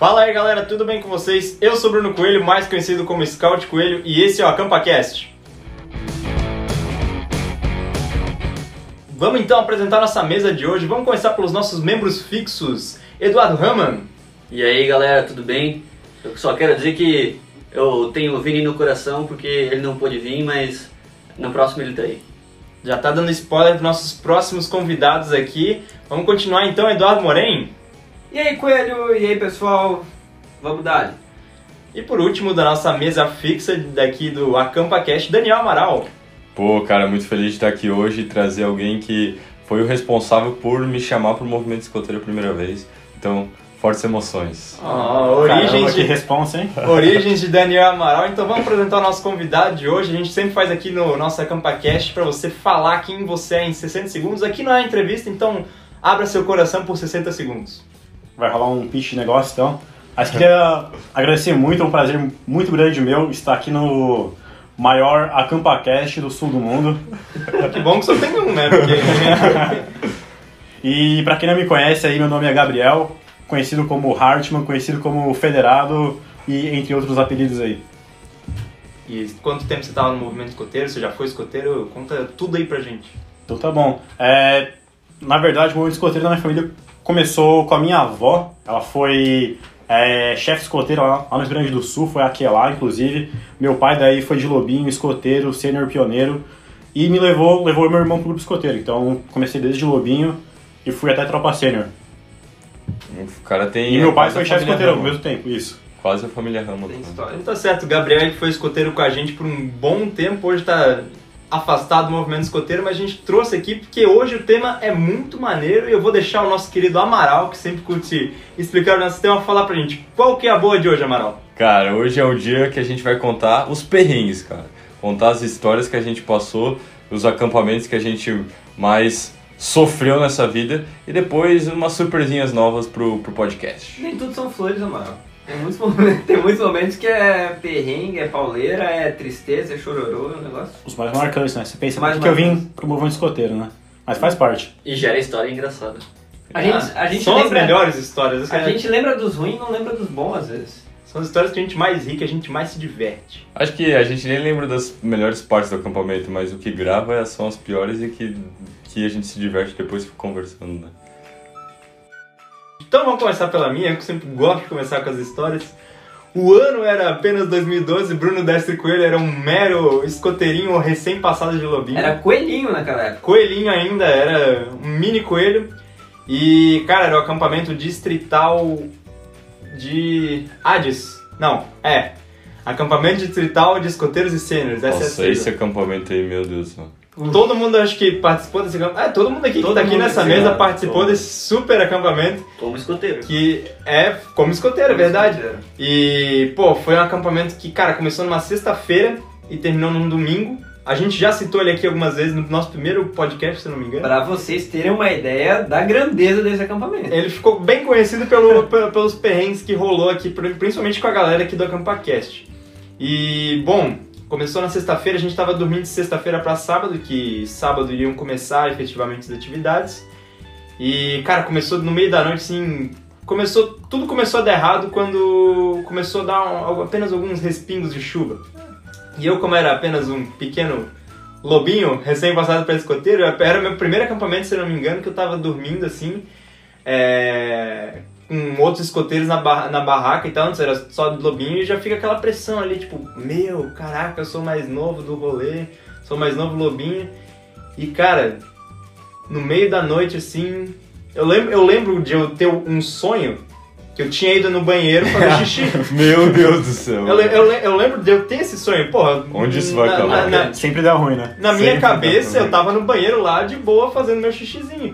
Fala aí galera, tudo bem com vocês? Eu sou Bruno Coelho, mais conhecido como Scout Coelho, e esse é o AcampaCast. Vamos então apresentar nossa mesa de hoje. Vamos começar pelos nossos membros fixos. Eduardo Raman. E aí galera, tudo bem? Eu só quero dizer que eu tenho o Vini no coração porque ele não pôde vir, mas no próximo ele tá aí. Já tá dando spoiler para nossos próximos convidados aqui. Vamos continuar então, Eduardo Moren. E aí, Coelho? E aí, pessoal? Vamos dar. E por último, da nossa mesa fixa daqui do AcampaCast, Daniel Amaral. Pô, cara, muito feliz de estar aqui hoje e trazer alguém que foi o responsável por me chamar para o movimento escoteiro a primeira vez. Então, fortes emoções. Oh, origens Caramba, que de, responsa, hein? origens de Daniel Amaral. Então vamos apresentar o nosso convidado de hoje. A gente sempre faz aqui no nosso AcampaCast para você falar quem você é em 60 segundos. Aqui não é entrevista, então abra seu coração por 60 segundos. Vai rolar um pitch de negócio, então. Mas queria agradecer muito, é um prazer muito grande meu estar aqui no maior AcampaCast do sul do mundo. Que bom que só tem um, né? Porque... E pra quem não me conhece aí, meu nome é Gabriel, conhecido como Hartman, conhecido como Federado e entre outros apelidos aí. E quanto tempo você estava no movimento escoteiro? Você já foi escoteiro? Conta tudo aí pra gente. Então tá bom. É, na verdade, o movimento escoteiro da minha família começou com a minha avó. Ela foi é, chefe escoteiro lá, lá no Rio Grande do Sul, foi aqui lá, inclusive. Meu pai daí foi de lobinho, escoteiro, sênior pioneiro. E me levou, levou meu irmão pro grupo escoteiro. Então comecei desde lobinho e fui até tropa sênior. O cara tem. E meu pai foi chefe escoteiro ao mesmo tempo, isso. Quase a família Ramos. Tem história. Então tá certo, o Gabriel que foi escoteiro com a gente por um bom tempo, hoje tá afastado do movimento escoteiro, mas a gente trouxe aqui porque hoje o tema é muito maneiro e eu vou deixar o nosso querido Amaral, que sempre curte explicar o nosso tema, falar pra gente qual que é a boa de hoje, Amaral. Cara, hoje é o dia que a gente vai contar os perrengues, cara. Contar as histórias que a gente passou, os acampamentos que a gente mais sofreu nessa vida e depois umas surpresinhas novas pro, pro podcast. Nem tudo são flores, Amaral. Tem muitos, momentos, tem muitos momentos que é perrengue, é pauleira, é tristeza, é chororô, é um negócio. Os mais marcantes, né? Você pensa, Mais por que eu vim pro movimento escoteiro, né? Mas faz parte. E gera história engraçada. A gente, a gente São as lembra, melhores histórias, A gente lembra dos ruins e não lembra dos bons às vezes. são as histórias que a gente mais ri, que a gente mais se diverte. Acho que a gente nem lembra das melhores partes do acampamento, mas o que grava são as piores e que, que a gente se diverte depois conversando, né? Então vamos começar pela minha, que eu sempre gosto de começar com as histórias. O ano era apenas 2012, Bruno Destre Coelho era um mero escoteirinho recém-passado de lobinho. Era coelhinho naquela época. Coelhinho ainda, era um mini coelho. E, cara, era o acampamento distrital de Hades. Não, é. Acampamento distrital de escoteiros e sêniores. É Nossa, sigla. esse acampamento aí, meu Deus do céu. Todo mundo acho que participou desse acampamento. É, todo mundo aqui Todo que tá aqui nessa mesa ano, participou todo. desse super acampamento. Como escoteiro. Que é como escoteiro, é verdade. E, pô, foi um acampamento que, cara, começou numa sexta-feira e terminou num domingo. A gente já citou ele aqui algumas vezes no nosso primeiro podcast, se não me engano. Pra vocês terem uma ideia da grandeza desse acampamento. Ele ficou bem conhecido pelo, pe- pelos perrengues que rolou aqui, pri- principalmente com a galera aqui do AcampaCast. E, bom, começou na sexta-feira, a gente tava dormindo de sexta-feira pra sábado, que sábado iriam começar efetivamente as atividades. E, cara, começou no meio da noite, assim, começou, tudo começou a dar errado quando começou a dar um- apenas alguns respingos de chuva. E eu, como era apenas um pequeno lobinho, recém-passado para escoteiro, era meu primeiro acampamento, se não me engano, que eu tava dormindo assim, é, com outros escoteiros na, barra- na barraca e tal, antes era só do lobinho, e já fica aquela pressão ali, tipo, meu, caraca, eu sou mais novo do rolê, sou mais novo lobinho. E cara, no meio da noite assim, eu lembro, eu lembro de eu ter um sonho que eu tinha ido no banheiro fazer xixi. Meu Deus do céu. Eu, eu eu lembro de eu ter esse sonho, porra. Onde isso vai na, acabar? Na, na- Sempre dá ruim, né? na minha Sempre dá cabeça, eu tava no banheiro lá de boa fazendo meu xixizinho.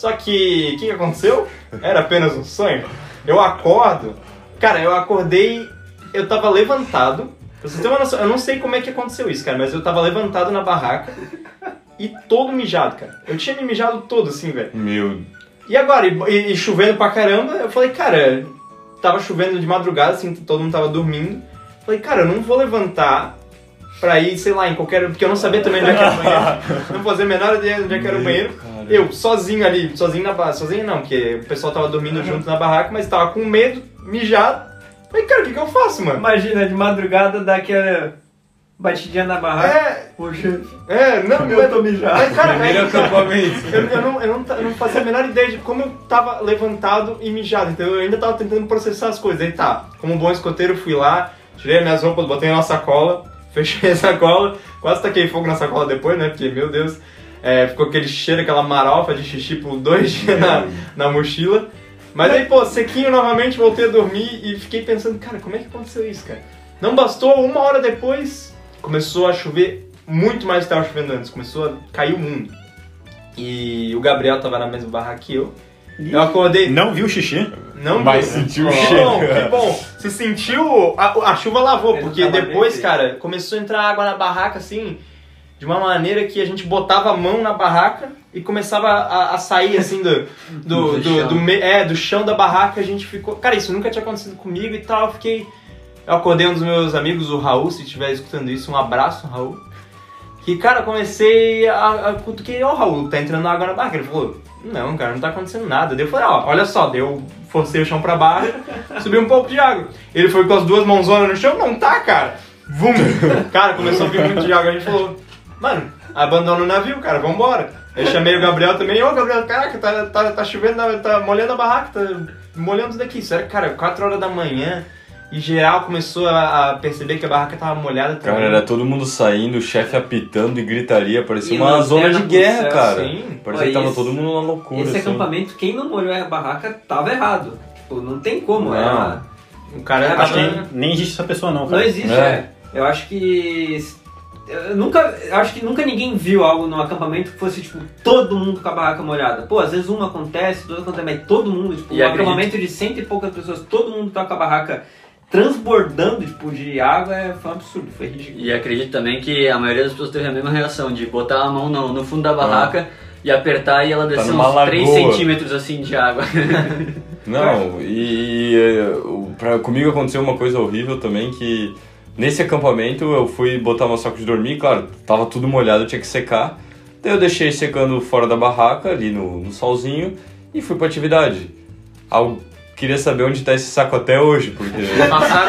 Só que, o que, que aconteceu? Era apenas um sonho. Eu acordo, cara, eu acordei, eu tava levantado. Pra vocês terem uma noção, eu não sei como é que aconteceu isso, cara, mas eu tava levantado na barraca e todo mijado, cara. Eu tinha me mijado todo assim, velho. Meu. E agora, e, e- chovendo pra caramba, eu falei, cara, tava chovendo de madrugada, assim, todo mundo tava dormindo. Falei, cara, eu não vou levantar pra ir, sei lá, em qualquer. Porque eu não sabia também onde é que era o banheiro. Não fazia a menor ideia de onde é que era o banheiro. Eu, sozinho ali, sozinho na barraca, sozinho não, porque o pessoal tava dormindo junto na barraca, mas tava com medo, mijado. Falei, cara, o que que eu faço, mano? Imagina, de madrugada dá aquela batidinha na barraca. É, Poxa, é, não, meu, eu tô mijado. Mas, cara, Primeiro aí- acampamento. Eu, eu não, eu, não, eu não fazia a menor ideia de como eu tava levantado e mijado, então eu ainda tava tentando processar as coisas. Aí tá, como um bom escoteiro, fui lá, tirei minhas roupas, botei na sacola, fechei a sacola, quase taquei fogo na sacola depois, né? Porque, meu Deus, é, ficou aquele cheiro, aquela marofa de xixi por dois dias na, na mochila. Mas aí, pô, sequinho novamente, voltei a dormir e fiquei pensando, cara, como é que aconteceu isso, cara? Não bastou, uma hora depois, começou a chover muito mais do que estava chovendo antes, começou a cair o mundo. E o Gabriel tava na mesma barra que eu. Eu acordei. Não viu o xixi? Não Mas vi. sentiu o que cheiro. Bom, que bom. Se sentiu. A, a chuva lavou, Ele porque depois, cara, começou a entrar água na barraca assim. De uma maneira que a gente botava a mão na barraca e começava a, a sair assim do, do, Do do, chão. do é, do chão da barraca. A gente ficou. Cara, isso nunca tinha acontecido comigo e tal. Eu fiquei. Eu acordei um dos meus amigos, o Raul, se estiver escutando isso, um abraço, Raul. Que, cara, eu comecei a, a cutuquei, ó, Raul, tá entrando água na barraca. Ele falou, não, cara, não tá acontecendo nada. Daí eu falei, ó, olha só, daí eu forcei o chão pra baixo, subi um pouco de água. Ele foi com as duas mãozonas no chão, não tá, cara. Vum! Cara, começou a vir muito de água. A gente falou, mano, abandona o navio, cara, vambora. Aí chamei o Gabriel também, ô Gabriel, caraca, tá, tá, tá chovendo, tá molhando a barraca, tá molhando isso daqui. Sério, cara, 4 horas da manhã. E geral começou a, a perceber que a barraca tava molhada também. Cara, era todo mundo saindo, o chefe apitando e gritaria, parecia E uma zona de guerra, céu, cara. sim. Parecia que tava esse- todo mundo na loucura. Esse assim. acampamento, quem não molhou a barraca tava errado. Tipo, não tem como. Não. Era... O cara É, tava... Acho que nem existe essa pessoa, não, Não cara. existe, É. é. Eu acho que. Eu nunca. Acho que nunca ninguém viu algo no acampamento que fosse, tipo, todo mundo com a barraca molhada. Pô, às vezes uma acontece, duas acontece, mas todo mundo, tipo, E um acredito- acampamento de cento e poucas pessoas, todo mundo tá com a barraca transbordando, tipo, de água, é, foi um absurdo, foi ridículo. E acredito também que a maioria das pessoas teve a mesma reação, de botar a mão no, no fundo da barraca e apertar e ela descer numa uns 3 lagoa. centímetros assim de água. Não, e, eh, o- pra, comigo aconteceu uma coisa horrível também que nesse acampamento eu fui botar meu saco de dormir, claro, tava tudo molhado, tinha que secar. Daí eu deixei secando fora da barraca, ali no, no solzinho, e fui pra atividade. Al- queria saber onde tá esse saco até hoje, porque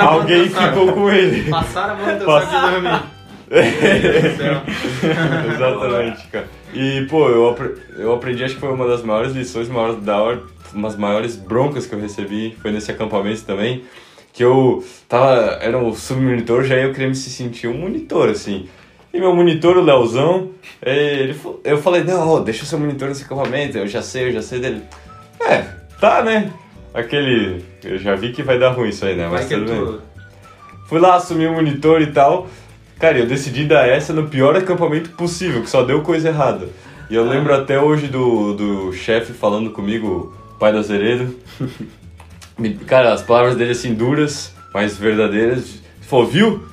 alguém ficou com ele. Passaram a mão Passa- saco de dormir. Do. Exatamente, cara. E, pô, eu, eu aprendi, acho que foi uma das maiores lições, maior, da hora, umas maiores broncas que eu recebi, foi nesse acampamento também, que eu tava, era um submonitor, já eu queria me se sentir um monitor, assim. E meu monitor, o Leozão, eh, ele, eu falei, não, deixa eu ser monitor nesse acampamento, eu já sei, eu já sei dele. É, tá, né? Aquele, eu já vi que vai dar ruim isso aí, né? Mas que é tudo bem. Fui lá assumir o monitor e tal. Cara, eu decidi dar essa no pior acampamento possível, que só deu coisa errada. E eu lembro até hoje do, do chefe falando comigo, pai do Azeredo. Cara, as palavras dele assim, duras, mas verdadeiras. Falou, viu?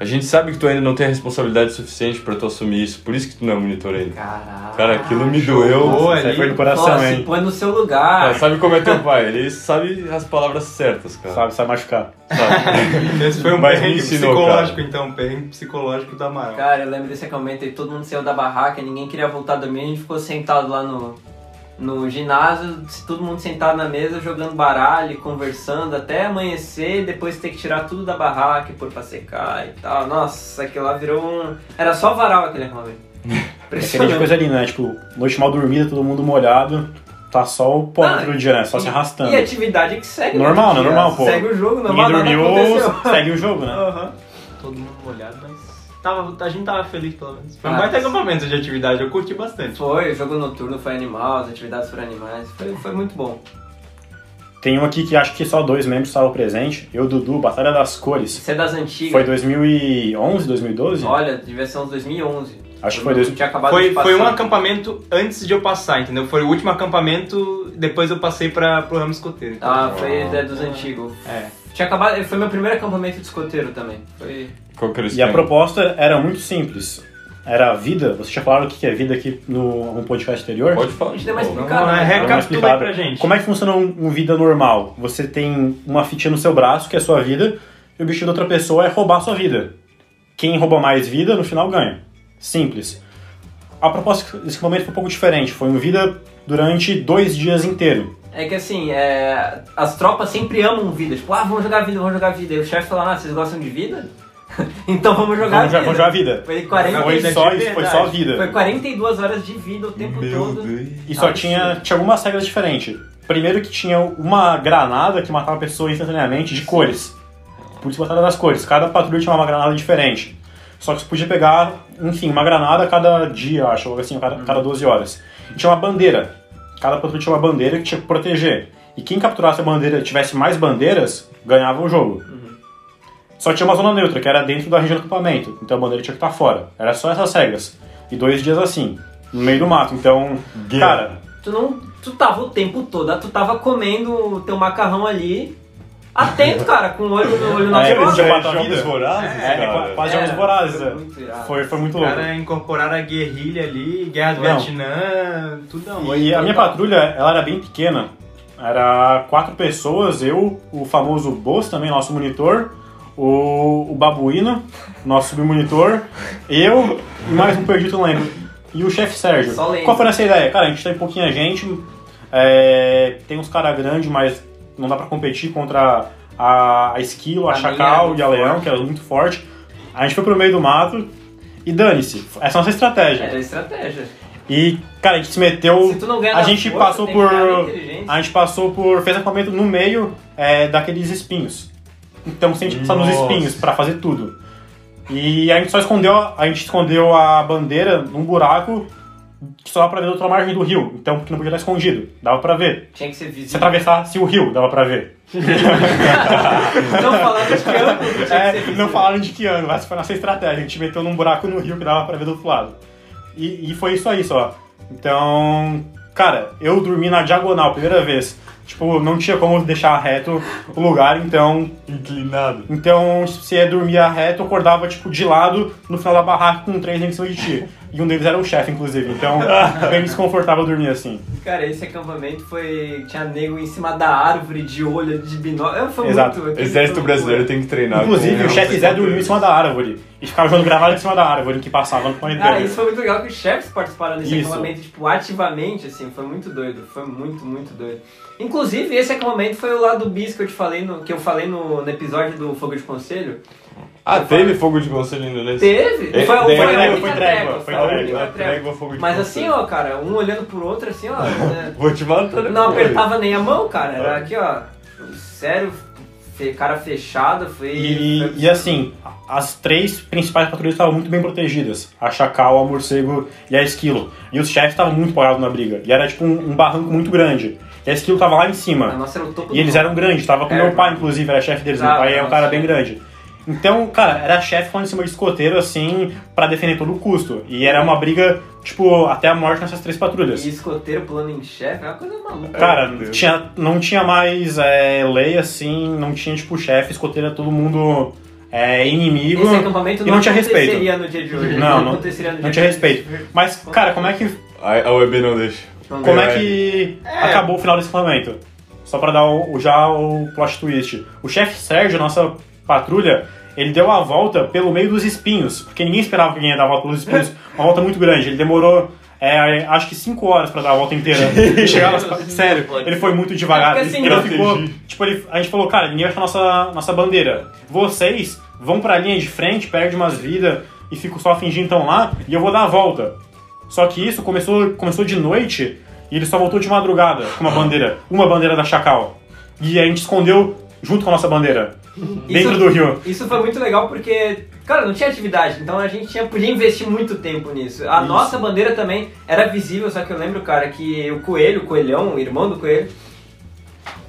A gente sabe que tu ainda não tem a responsabilidade suficiente pra tu assumir isso, por isso que tu não é monitor ainda. Caraca. Cara, aquilo me doeu. Ali. foi do Pô, coração, se hein? põe no seu lugar. É, sabe como é teu pai? Ele sabe as palavras certas, cara. Sabe, sabe machucar. Sabe? Esse foi um Mas perrengue ensinou, psicológico, então. Um perrengue psicológico da Amaral. Cara, eu lembro desse acampamento aí, todo mundo saiu da barraca, ninguém queria voltar a dormir, a gente ficou sentado lá no, no ginásio, todo mundo sentado na mesa, jogando baralho, conversando até amanhecer, depois ter que tirar tudo da barraca e pôr pra secar e tal. Nossa, aquilo lá virou um... Era só varal aquele acampamento. É de Impressionante. coisa linda, né? Tipo, noite mal dormida, todo mundo molhado. Tá só o pó Ah, outro dia, né? Só se arrastando. E atividade que segue. Normal, né? né? Normal, pô. Segue o jogo, Ninguém normal, nada dormiu, segue o jogo, né? Aham. Todo mundo molhado, mas tava, a gente tava feliz pelo menos. Foi um Ah, baita acampamento de atividade, eu curti bastante. Foi, o jogo noturno foi animal, as atividades foram animais, foi, foi muito bom. Tem um aqui que acho que só dois membros estavam presentes. Eu, Dudu, Batalha das Cores. Isso é das antigas. Foi 2011, 2012? Olha, devia ser uns 2011. Acho que foi dois- Tinha acabado Foi, foi um acampamento antes de eu passar, entendeu? Foi o último acampamento, depois eu passei pra, pro ramo escoteiro. Então, Ah, foi é, dos antigos. É. Tinha acabado, foi meu primeiro acampamento de escoteiro também. Foi. Qual que era o E a proposta era muito simples. Era a vida. Você tinha falado o que é vida aqui no um podcast anterior? Pode falar. A gente deu uma Pô, explicada. Vamos lá, né? Uma recapitula aí pra gente. Como é que funciona um, um vida normal? Você tem uma fitinha no seu braço, que é a sua vida, e o objetivo da outra pessoa é roubar a sua vida. Quem rouba mais vida, no final ganha. Simples. A proposta desse acampamento foi um pouco diferente. Foi uma vida durante dois dias inteiro. É que assim, é, as tropas sempre amam vida. Tipo, ah, vamos jogar vida, vamos jogar vida. E o chefe fala, ah, vocês gostam de vida? então vamos jogar Vamos, vida. jogar- vamos jogar vida. Foi 40 Foi só, isso, foi só vida. Foi 42 horas de vida o tempo todo. E só tinha, tinha algumas regras diferentes. Primeiro que tinha uma granada que matava a pessoa instantaneamente de cores. Por isso batalha das cores. Cada patrulha tinha uma granada diferente. Só que você podia pegar, enfim, uma granada a cada dia, acho, ou assim, a cada, cada 12 horas. E tinha uma bandeira. Cada patrulha tinha uma bandeira que tinha que proteger. E quem capturasse a bandeira e tivesse mais bandeiras, ganhava o jogo. Só tinha uma zona neutra, que era dentro da região do acampamento. Então a bandeira tinha que estar fora. Era só essas regras. E dois dias assim, no meio do mato. Então, Guerra. cara, Tu não. Tu tava o tempo todo, tu tava comendo o teu macarrão ali, atento, cara, com o olho no olho na É, É, matou a jogos vorazes, É, cara. quase jogos Era, vorazes. foi é. muito irado. Foi, foi muito Os louco. caras incorporaram a guerrilha ali, guerra do Não. Vietnã, tudo não. E a minha patrulha, ela era bem pequena. Era quatro pessoas, eu, o famoso Boss também, nosso monitor, o, o Babuíno, nosso submonitor, eu e mais um perdido, não lembro. E o chefe Sérgio. Qual foi essa ideia? Cara, a gente tem pouquinha gente, é, tem uns caras grandes, mas não dá pra competir contra a, a Esquilo, a, A Chacal é e a Leão, forte. que era muito forte. A gente foi pro meio do mato e dane-se. Essa é a nossa estratégia. Era a estratégia. E, cara, a gente se meteu. Se tu não ganha a gente força, passou por. A gente passou por. fez acampamento no meio é, daqueles espinhos. Então você tem que passar nos espinhos pra fazer tudo. E a gente só escondeu. A gente escondeu a bandeira num buraco só dava pra ver da outra margem do rio. Então, porque não podia estar escondido. Dava pra ver. Tinha que ser Se visível. atravessasse o rio, dava pra ver. Não falando de que ser É, não falaram de que ano, essa foi a nossa estratégia. A gente meteu num buraco no rio que dava pra ver do outro lado. E, e foi isso aí só. Então, cara, eu dormi na diagonal, primeira vez. Tipo, não tinha como deixar reto o lugar, então. Inclinado. Então, se você dormia reto, eu acordava, tipo, de lado no final da barraca com três em cima de ti. E um deles era o chefe, inclusive. Então, bem desconfortável dormir assim. Cara, esse acampamento foi. Tinha nego em cima da árvore, de olho, de binóculo. Foi Exato. muito. Exército brasileiro tem que treinar. Inclusive, o chefe Zé dormiu em cima da árvore. E ficava jogando gravado em cima da árvore que passava no planeta Cara, dele. isso foi muito legal que os chefes participaram desse Isso. acampamento, tipo, ativamente, assim, foi muito doido. Foi muito, muito doido. Inclusive, esse acampamento foi o lado bis que eu te falei no, que eu falei no, no episódio do Fogo de Conselho. Ah, teve fogo de conselho ainda nesse? Teve! É, foi, daí foi a trégua, única foi trégua, foi foi trégua, trégua, trégua. fogo de Mas assim, ó, cara, um olhando pro outro, assim, ó, né, Vou te matar não apertava nem a mão, cara. Era aqui, ó, sério, cara fechada, foi... E, foi- e assim, as três principais patrulhas estavam muito bem protegidas. A Chacal, a Morcego e a Esquilo. E os chefes estavam muito empolgados na briga. E era tipo um, um barranco muito grande. E a Esquilo tava lá em A cima. nossa era o topo E eles eram grandes. Tava com É, meu pai, inclusive, era chefe deles. Ah, meu pai é um cara bem grande. Então, cara, era chefe falando em cima de escoteiro, assim, pra defender todo o custo. E era uma briga, tipo, até a morte nessas três patrulhas. E escoteiro pulando em chefe, é uma coisa maluca. Cara, tinha, não tinha mais é, lei assim, não tinha tipo chefe, escoteiro, todo mundo é, inimigo. Esse acampamento e não, não tinha respeito. aconteceria no dia de hoje. Não, não- aconteceria no Não dia tinha respeito. Mas, cara, como é que, A, a UEB não deixa. Não como é que acabou o final desse acampamento? Só pra dar o, o- já o plot twist. O chefe Sérgio, nossa patrulha, ele deu a volta pelo meio dos espinhos, porque ninguém esperava que alguém ia dar a volta pelos espinhos. Uma volta muito grande. Ele demorou. é, acho que 5 horas pra dar a volta inteira. E chegar nas... Sério, ele foi muito devagar. É assim, ele ficou. Tipo, ele- a gente falou, cara, ninguém vai achar nossa, nossa bandeira. Vocês vão pra linha de frente, perde umas vidas e ficam só fingindo então lá, e eu vou dar a volta. Só que isso começou, começou de noite e ele só voltou de madrugada com uma bandeira. Uma bandeira da Chacal. E a gente escondeu junto com a nossa bandeira. Dentro Isso- do rio. Isso foi muito legal porque, cara, não tinha atividade, então a gente tinha, podia investir muito tempo nisso. A Isso. nossa bandeira também era visível, só que eu lembro, cara, que o Coelho, o Coelhão, o irmão do Coelho,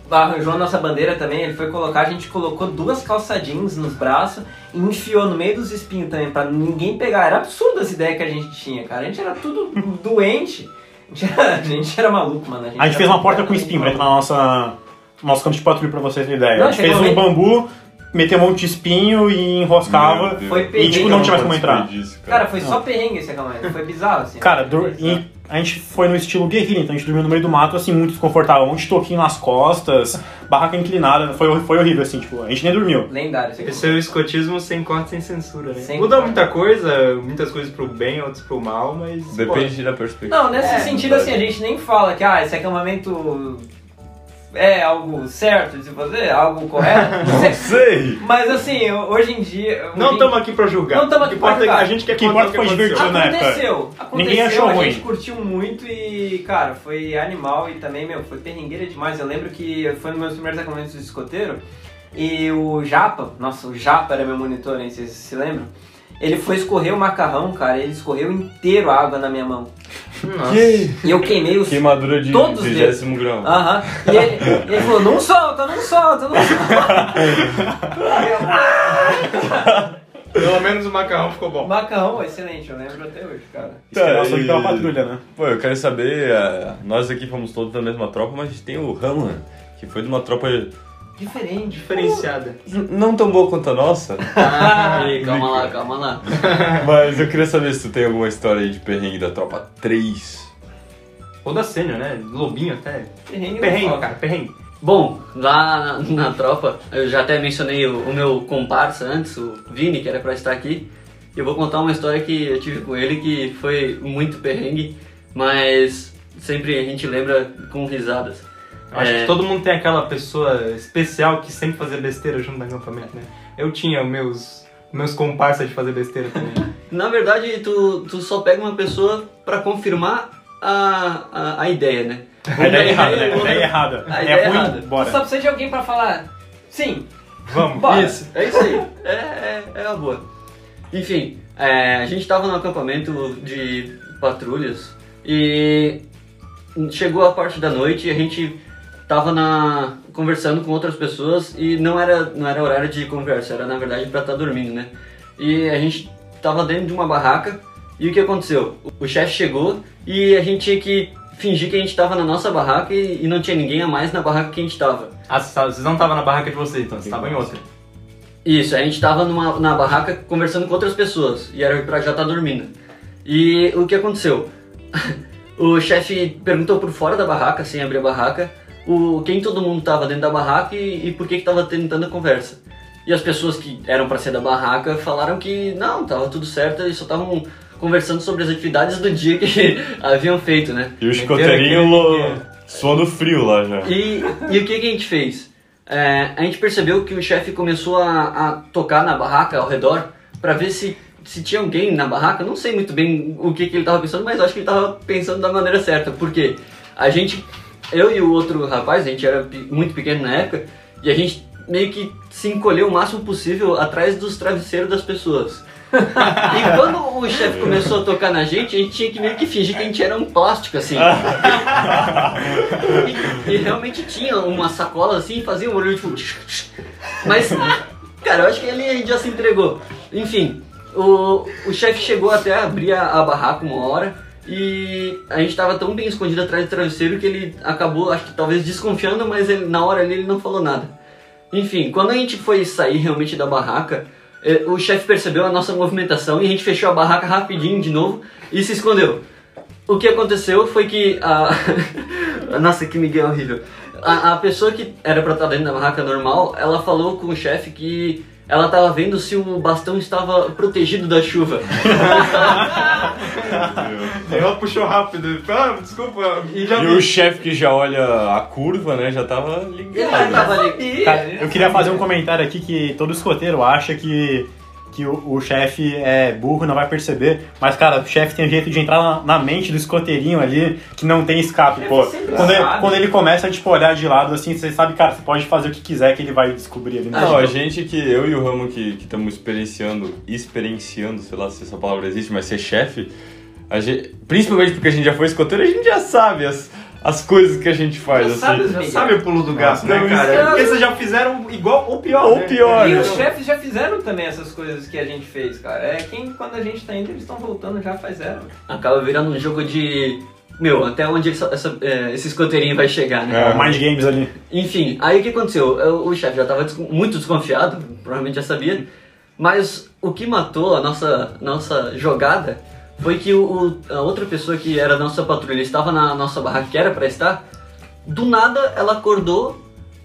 arranjou a nossa bandeira também, ele foi colocar, a gente colocou duas calça jeans nos braços e enfiou no meio dos espinhos também, pra ninguém pegar. Era absurdo as ideias que a gente tinha, cara. A gente era tudo doente. A gente era, a gente era maluco, mano. A gente era fez uma porta com espinho pra entrar na nossa, no nosso campo de patrulha pra vocês terem ideia. Não, a gente fez um bambu meter um monte de espinho e enroscava. Meu Deus. Foi E tipo, não tinha mais como participei entrar. disso, Cara, foi só perrengue esse acampamento. Foi bizarro, assim. Cara, dur- e a gente foi no estilo guerrilha, então a gente dormiu no meio do mato, assim, muito desconfortável. Um monte de toquinho nas costas, barraca inclinada, foi, foi horrível, assim, tipo, a gente nem dormiu. Lendário esse Esse é o escotismo sem corte, sem censura, né? Sem Muda corte. muita coisa, muitas coisas pro bem, outras pro mal, mas... Depende da perspectiva. Não, nesse É, sentido, verdade. assim, a gente nem fala que ah, esse acampamento é algo certo de se fazer, algo correto. Não sei. Sei! Mas assim, hoje em dia. Não hoje em- estamos aqui pra julgar. Não tamo aqui O que pra importa é julgar. A gente quer que importa foi divertido, né? Aconteceu, aconteceu, Ninguém achou a ruim. gente curtiu muito e, cara, foi animal e também, meu, foi perrengueira demais. Eu lembro que foi nos meus primeiros acampamentos de escoteiro e o Japa, nossa, o Japa era meu monitor, hein, vocês se lembram? Ele foi escorrer o macarrão, cara, ele escorreu inteiro a água na minha mão. Nossa. Que E eu queimei os queimadura de Todos os vigésimo grau. Aham. E ele, ele falou, não solta, não solta, não solta. Pelo menos o macarrão ficou bom. macarrão, excelente, eu lembro até hoje, cara. Isso que é nosso e- pela patrulha, né? Pô, eu quero saber, eh, nós aqui fomos todos da mesma tropa, mas a gente tem o Ramlan, que foi de uma tropa Diferente. Diferenciada. não tão boa quanto a nossa, Ah, aí, calma lá, calma lá. mas eu queria saber se tu tem alguma história aí de perrengue da tropa 3. Ou da sênior, né? Lobinho até. Perrengue, Perrengue, cara, perrengue. Bom, lá na, na tropa, eu já até mencionei o, o meu comparsa antes, o Vini, que era pra estar aqui. E eu vou contar uma história que eu tive com ele que foi muito perrengue, mas sempre a gente lembra com risadas. Eu Acho É. que todo mundo tem aquela pessoa especial que sempre fazia besteira junto no acampamento, né? Eu tinha meus, meus comparsas de fazer besteira também. Na verdade, tu, tu só pega uma pessoa pra confirmar a, a, a ideia, né? A ideia é errada, né? A outra- ideia é errada. A ideia É é ruim, errada. Só bora. precisa de alguém pra falar, sim, Vamos, Bora. isso. É isso aí. É, é, é a boa. Enfim, é, a gente tava no acampamento de patrulhas e chegou a parte da noite e a gente tava na, conversando com outras pessoas e não era, não era horário de conversa, era na verdade pra estar dormindo, né? E a gente tava dentro de uma barraca e o que aconteceu? O chefe chegou e a gente tinha que fingir que a gente tava na nossa barraca e, e não tinha ninguém a mais na barraca que a gente tava. Ah, vocês não estavam na barraca de vocês, então, vocês estavam em outra. Isso, a gente tava numa, na barraca conversando com outras pessoas e era pra já estar dormindo. E o que aconteceu? o chefe perguntou por fora da barraca, sem abrir a barraca, o, quem todo mundo tava dentro da barraca e, e por que que tava tendo tanta conversa. E as pessoas que eram pra ser da barraca falaram que não, tava tudo certo e só estavam conversando sobre as atividades do dia que haviam feito, né? E o escoteirinho lo- suando frio lá já. E, e o que, que a gente fez? É, a gente percebeu que o chefe começou a, a tocar na barraca ao redor pra ver se, se tinha alguém na barraca. Não sei muito bem o que, que ele tava pensando, mas acho que ele tava pensando da maneira certa. Porque a gente, eu e o outro rapaz, a gente era muito pequeno na época, e a gente meio que se encolheu o máximo possível atrás dos travesseiros das pessoas. E quando o chefe começou a tocar na gente, a gente tinha que meio que fingir que a gente era um plástico, assim. E, e realmente tinha uma sacola assim, fazia um barulho tipo. Mas, cara, eu acho que ali a gente já se entregou. Enfim, o, o chefe chegou até a abrir a, a barraca uma hora e a gente tava tão bem escondido atrás do travesseiro que ele acabou, acho que talvez desconfiando, mas ele, na hora ali ele não falou nada. Enfim, quando a gente foi sair realmente da barraca, eh, o chefe percebeu a nossa movimentação e a gente fechou a barraca rapidinho de novo e se escondeu. O que aconteceu foi que a. Nossa, que Miguel horrível. A, a pessoa que era pra estar dentro da barraca normal, ela falou com o chefe que ela tava vendo se o bastão estava protegido da chuva. Ela puxou rápido. Ah, desculpa. E já E o chefe que já olha a curva, né, já tava ligado. Ele já tava ali. Cara, eu queria fazer um comentário aqui que todo escoteiro acha que, que o, o chefe é burro e não vai perceber. Mas, cara, o chefe tem um jeito de entrar na, na mente do escoteirinho ali que não tem escape, pô. Quando ele, quando ele começa tipo, a te olhar de lado assim, você sabe, cara, você pode fazer o que quiser que ele vai descobrir ali. né? Não, a gente que, eu e o Ramo que estamos experienciando, experienciando, sei lá se essa palavra existe, mas ser chefe, a gente, principalmente porque a gente já foi escoteiro, a gente já sabe as, as coisas que a gente faz, Já assim. sabe Já sabe o pulo do gato, né, cara? isso- Porque vocês já fizeram igual ou pior. Ou né? pior, E né? os chefes já fizeram também essas coisas que a gente fez, cara. É quem, quando a gente tá indo, eles estão voltando já faz zero. Acaba virando um jogo de meu, até onde essa- essa- é, esse escoteirinho vai chegar, né? É, o Mind Games ali. Enfim, aí o que aconteceu? Eu- O chefe já estava muito desconfiado, provavelmente já sabia, mas o que matou a nossa, nossa jogada foi que o, a outra pessoa que era a nossa patrulha estava na nossa barraca, que era pra estar, do nada ela acordou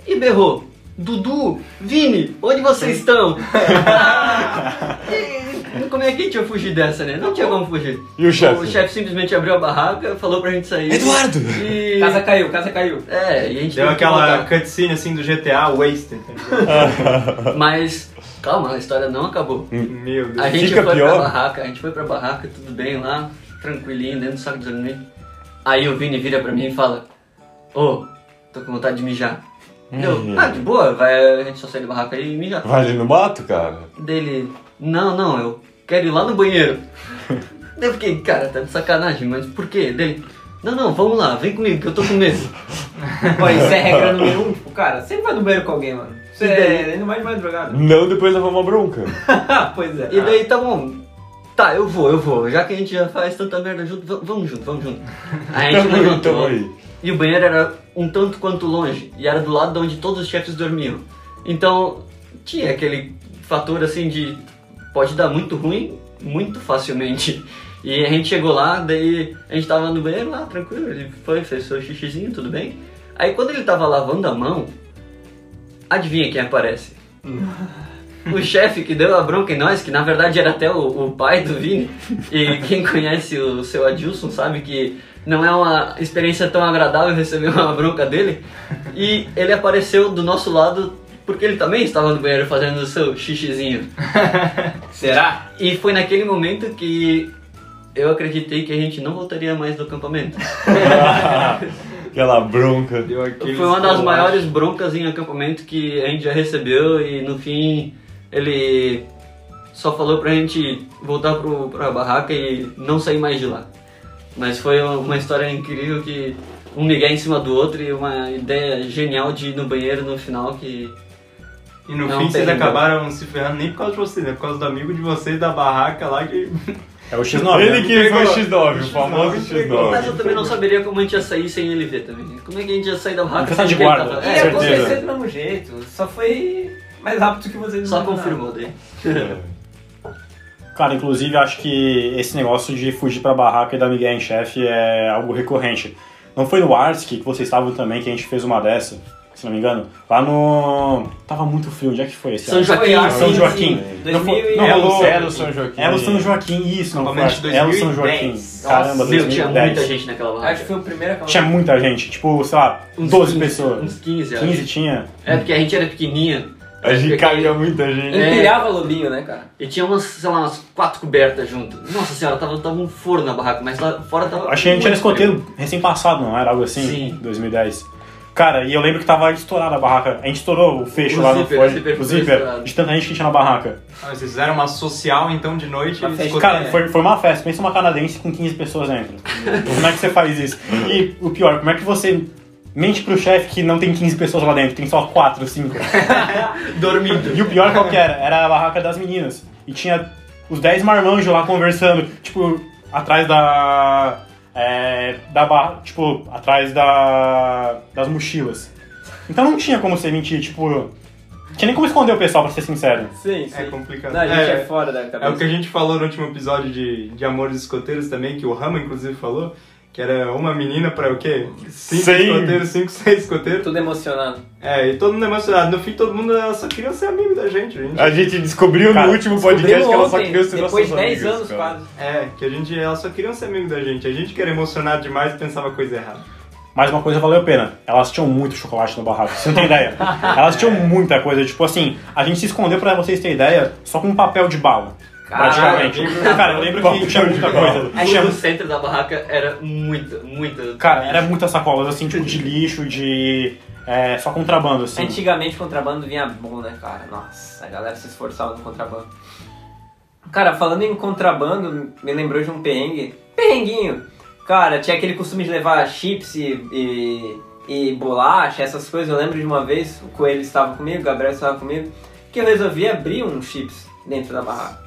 e berrou. Dudu, Vini, onde vocês estão? e, como é que a gente ia fugir dessa, né? Não tinha como fugir. E o chefe? O chefe simplesmente abriu a barraca, falou pra gente sair. Eduardo! E... Casa caiu, casa caiu. É, e a gente Deu aquela cutscene assim do GTA Wasted. tá? Mas, calma, a história não acabou. Meu Deus. A gente Fica foi pior. pra barraca, a gente foi pra barraca, tudo bem lá, tranquilinho, dentro do saco de dormir. Aí o Vini vira pra mim e fala, ô, tô com vontade de mijar. Eu, Hum. ah, de boa, vai, a gente só sai da barraca e mijar. Vai ali no mato, cara? Dele, não, não, eu quero ir lá no banheiro. Daí eu fiquei, cara, tá de sacanagem, mas por quê? Dele, não, não, vamos lá, vem comigo que eu tô com medo. Pô, isso é regra número um. Tipo, cara, sempre vai no banheiro com alguém, mano. Você daí? é ainda mais de madrugada. Não depois levar uma bronca. pois é. E daí, tá bom. Tá, eu vou, eu vou. Já que a gente já faz tanta merda junto, vamos junto, vamos junto. Aí a gente levantou. tamo aí. E o banheiro era um tanto quanto longe. E era do lado de onde todos os chefes dormiam. Então, tinha aquele fator assim de. Pode dar muito ruim, muito facilmente. E a gente chegou lá, daí a gente tava no banheiro lá, tranquilo. Ele foi, fez seu xixizinho, tudo bem. Aí quando ele tava lavando a mão, adivinha quem aparece? O chefe que deu a bronca em nós, que na verdade era até o, o pai do Vini, e quem conhece o seu Adilson sabe que não é uma experiência tão agradável receber uma bronca dele. E ele apareceu do nosso lado porque ele também estava no banheiro fazendo o seu xixizinho. Será? E foi naquele momento que eu acreditei que a gente não voltaria mais do acampamento. Aquela bronca. Foi uma das maiores broncas em acampamento que a gente já recebeu e no fim ele só falou pra gente voltar pro, pra barraca e não sair mais de lá. Mas foi uma história incrível que um migué em cima do outro e uma ideia genial de ir no banheiro no final que E no Não, fim vocês acabaram se ferrando nem por causa de vocês, né? Por causa do amigo de vocês da barraca lá que. É o X9. Ele né? que foi o Pegou. X9, o famoso Pegou. Mas eu X9. também não saberia como a gente ia sair sem ele ver também. Como é que a gente ia sair da barraca Fica sem de guarda. tava- É, certeza. acontecer do mesmo jeito. Só foi mais rápido que vocês só confirmou daí. Cara, inclusive acho que esse negócio de fugir pra barraca e dar migué em chefe é algo recorrente. Não foi no Arsk que vocês estavam também que a gente fez uma dessa, se não me engano? Lá no. Tava muito frio, onde é que foi esse São ano? Joaquim. Foi São Joaquim. sim. Não foi- 2000 não É o rolou- Celo São Joaquim. Era o São Joaquim, isso, não foi? Acampamento de Era o São Joaquim. 2010. Caramba, tinha 2010. muita gente naquela barraca. Acho que foi o primeiro. Tinha muita gente, tipo, sei lá, Uns 12 15, pessoas. Uns 15, acho. 15 tinha. É porque a gente era pequenininha. A gente caía muita gente. É. Empilhava lobinho, né, cara? E tinha umas, sei lá, umas quatro cobertas junto. Nossa senhora, tava, tava um forno na barraca, mas lá fora tava. Acho que a gente era escoteiro recém-passado, não era algo assim? Sim. 2010. Cara, e eu lembro que tava estourada a barraca. A gente estourou o fecho O lá, zíper, não foi? o zíper o zíper, de tanta gente que tinha na barraca. Ah, vocês fizeram uma social então de noite Uma e festa. escoteiro. Cara, foi, foi uma festa. Pensa uma canadense com 15 pessoas dentro. como é que você faz isso? E o pior, como é que você mente pro chefe que não tem 15 pessoas lá dentro, tem só 4, 5? Dormindo. E o pior qual que era? Era a barraca das meninas. E tinha os 10 marmanjos lá conversando, tipo, atrás da. É, da barra, tipo, atrás da. das mochilas. Então não tinha como você mentir, tipo. Não tinha nem como esconder o pessoal, pra ser sincero. Sim, sim. É complicado. Não, a gente é, É, fora da cabeça. É o que a gente falou no último episódio de, de Amores Escoteiros também, que o Rama inclusive falou, que era uma menina pra o quê? Cinco Sim. escoteiros, cinco, seis escoteiros. Tudo emocionado. É, e todo mundo emocionado. No fim, todo mundo só queria ser amigo da gente. A gente A gente descobriu Cara, no último podcast que ela só queria ser depois de 10 amigas, anos cara. quase. É, que a gente, elas só queriam ser amigo da gente. A gente que era emocionado demais e pensava coisa errada. Mas uma coisa valeu a pena. Elas tinham muito chocolate no barraco, você não tem ideia. Elas tinham muita coisa, tipo assim, a gente se escondeu pra vocês terem ideia só com um papel de bala. Praticamente. Cara, eu lembro que tinha muita coisa. Aí Tinha, no centro da barraca era muita, muita. cara, era muitas sacolas, assim, tipo de lixo, de. É, só contrabando, assim. Antigamente contrabando vinha bom, né, cara? Nossa, a galera se esforçava no contrabando. Cara, falando em contrabando, me lembrou de um perrengue. Perrenguinho! Cara, tinha aquele costume de levar chips e, e, e bolacha, essas coisas. Eu lembro de uma vez, o Coelho estava comigo, o Gabriel estava comigo, que eu resolvi abrir um chips dentro da barraca.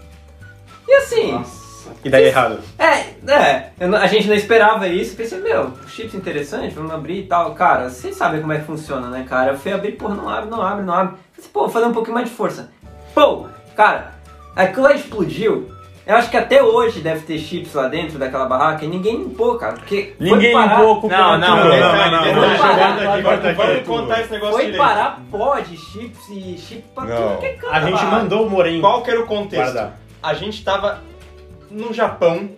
E assim, Nossa. E daí errado. É, é, eu a gente não esperava isso, pensei, meu, chips interessante, vamos abrir e tal. Cara, vocês sabem como é que funciona, né, cara? Eu fui abrir, porra, não abre, não abre, não abre. Falei, pô, vou fazer um pouquinho mais de força. Pô, cara, aquilo lá explodiu. Eu acho que até hoje deve ter chips lá dentro daquela barraca e ninguém limpou, cara, porque foi Ninguém parar- limpou com Não, não, Não, não, não, não, não, Vamos- não, Vamos contar esse negócio Foi direito. parar pó de chips e chip pra Não. tudo que é canto. A gente mandou o Moren Qual que era o contexto? A gente tava no Japão,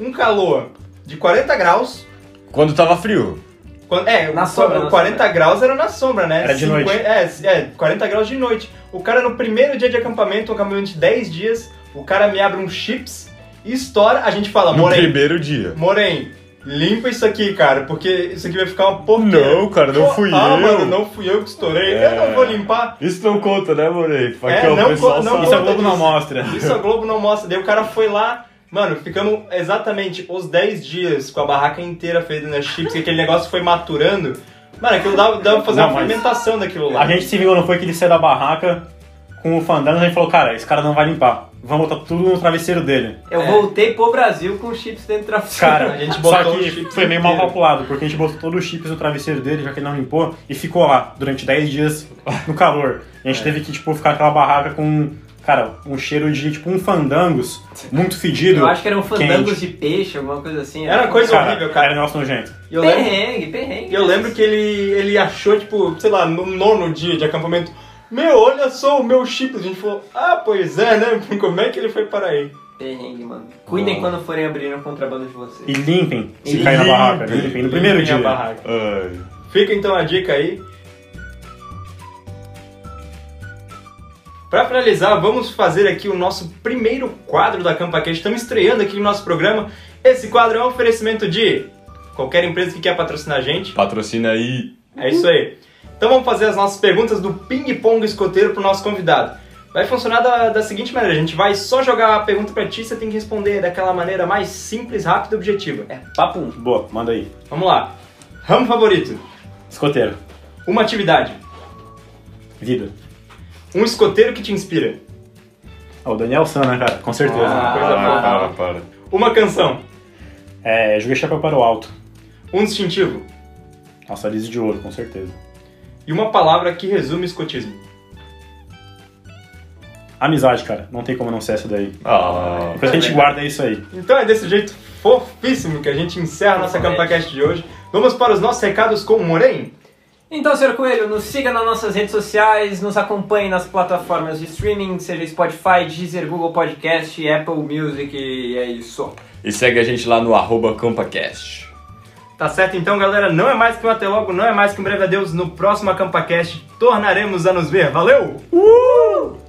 um calor de 40 graus. Quando tava frio. Quando- é, Na o- sombra, o na 40 sombra. graus era na sombra, né? Era de noite. É, é, 40 graus de noite. O cara no primeiro dia de acampamento, um acampamento de 10 dias, o cara me abre um chips e estoura. A gente fala, No Moren, primeiro dia. Moren, limpa isso aqui, cara, porque isso aqui vai ficar uma porqueira. Não, cara, não fui ah, eu. mano, não fui eu que estourei. É. Eu não vou limpar. Isso não conta, né, Morei? É, não não sabe. Isso a Globo não mostra. Isso a Globo não mostra. Daí o cara foi lá, mano, ficamos exatamente os 10 dias com a barraca inteira feita nas chips, que aquele negócio foi maturando. Mano, aquilo dava, dava pra fazer Não, uma fermentação daquilo lá. A gente se vingou, não foi que ele saiu da barraca com o fandango a gente falou, cara, esse cara não vai limpar. Vamos botar tudo no travesseiro dele. Eu É. voltei pro Brasil com chips dentro do travesseiro. Cara, A gente só botou os que chips foi meio mal calculado, porque a gente botou todos os chips no travesseiro dele, já que ele não limpou, e ficou lá durante 10 dias no calor. E a gente teve que, tipo, ficar naquela barraca com, cara, um cheiro de, tipo, um fandangos muito fedido. Eu acho que eram fandangos quente. de peixe, alguma coisa assim. Era coisa Cara, horrível, cara. Era negócio nojento. E eu lembro, Perrengue, perrengue. eu lembro que ele, ele achou, tipo, sei lá, no nono dia de acampamento, meu, olha só o meu chip. A gente falou, ah, pois é, né? Como é que ele foi para aí? Perrengue, mano. Cuidem Ah. quando forem abrir o contrabando de vocês. E limpem, se E cair na barraca. limpem. Limpem no primeiro Limpem a dia. barraca. Ai. Fica então a dica aí. Para finalizar, vamos fazer aqui o nosso primeiro quadro da CampaCast. Estamos estreando aqui no nosso programa. Esse quadro é um oferecimento de qualquer empresa que quer patrocinar a gente. Patrocina aí. É isso aí. Então vamos fazer as nossas perguntas do ping-pong escoteiro pro nosso convidado. Vai funcionar da, da seguinte maneira: a gente vai só jogar a pergunta pra ti, você tem que responder daquela maneira mais simples, rápida e objetiva. É papum. Boa, manda aí. Vamos lá. Ramo favorito: Escoteiro. uma atividade, Vida. um escoteiro que te inspira, Ah, o Daniel San, né, cara? Com certeza. Ah, coisa para, boa. para, para. uma canção, É, joguei chapéu para o alto. um distintivo Nossa, Alice de ouro, com certeza. E uma palavra que resume o escotismo. Amizade, cara. Não tem como não ser essa daí. Ah, Depois a gente guarda isso aí. Então é desse jeito fofíssimo que a gente encerra a nossa CampaCast de hoje. Vamos para os nossos recados com o Moren. Então, senhor Coelho, nos siga nas nossas redes sociais, nos acompanhe nas plataformas de streaming, seja Spotify, Deezer, Google Podcast, Apple Music e é isso. e segue a gente lá no arroba CampaCast. Tá certo então, galera? Não é mais que um até logo, não é mais que um breve adeus. No próximo AcampaCast tornaremos a nos ver. Valeu! Uh!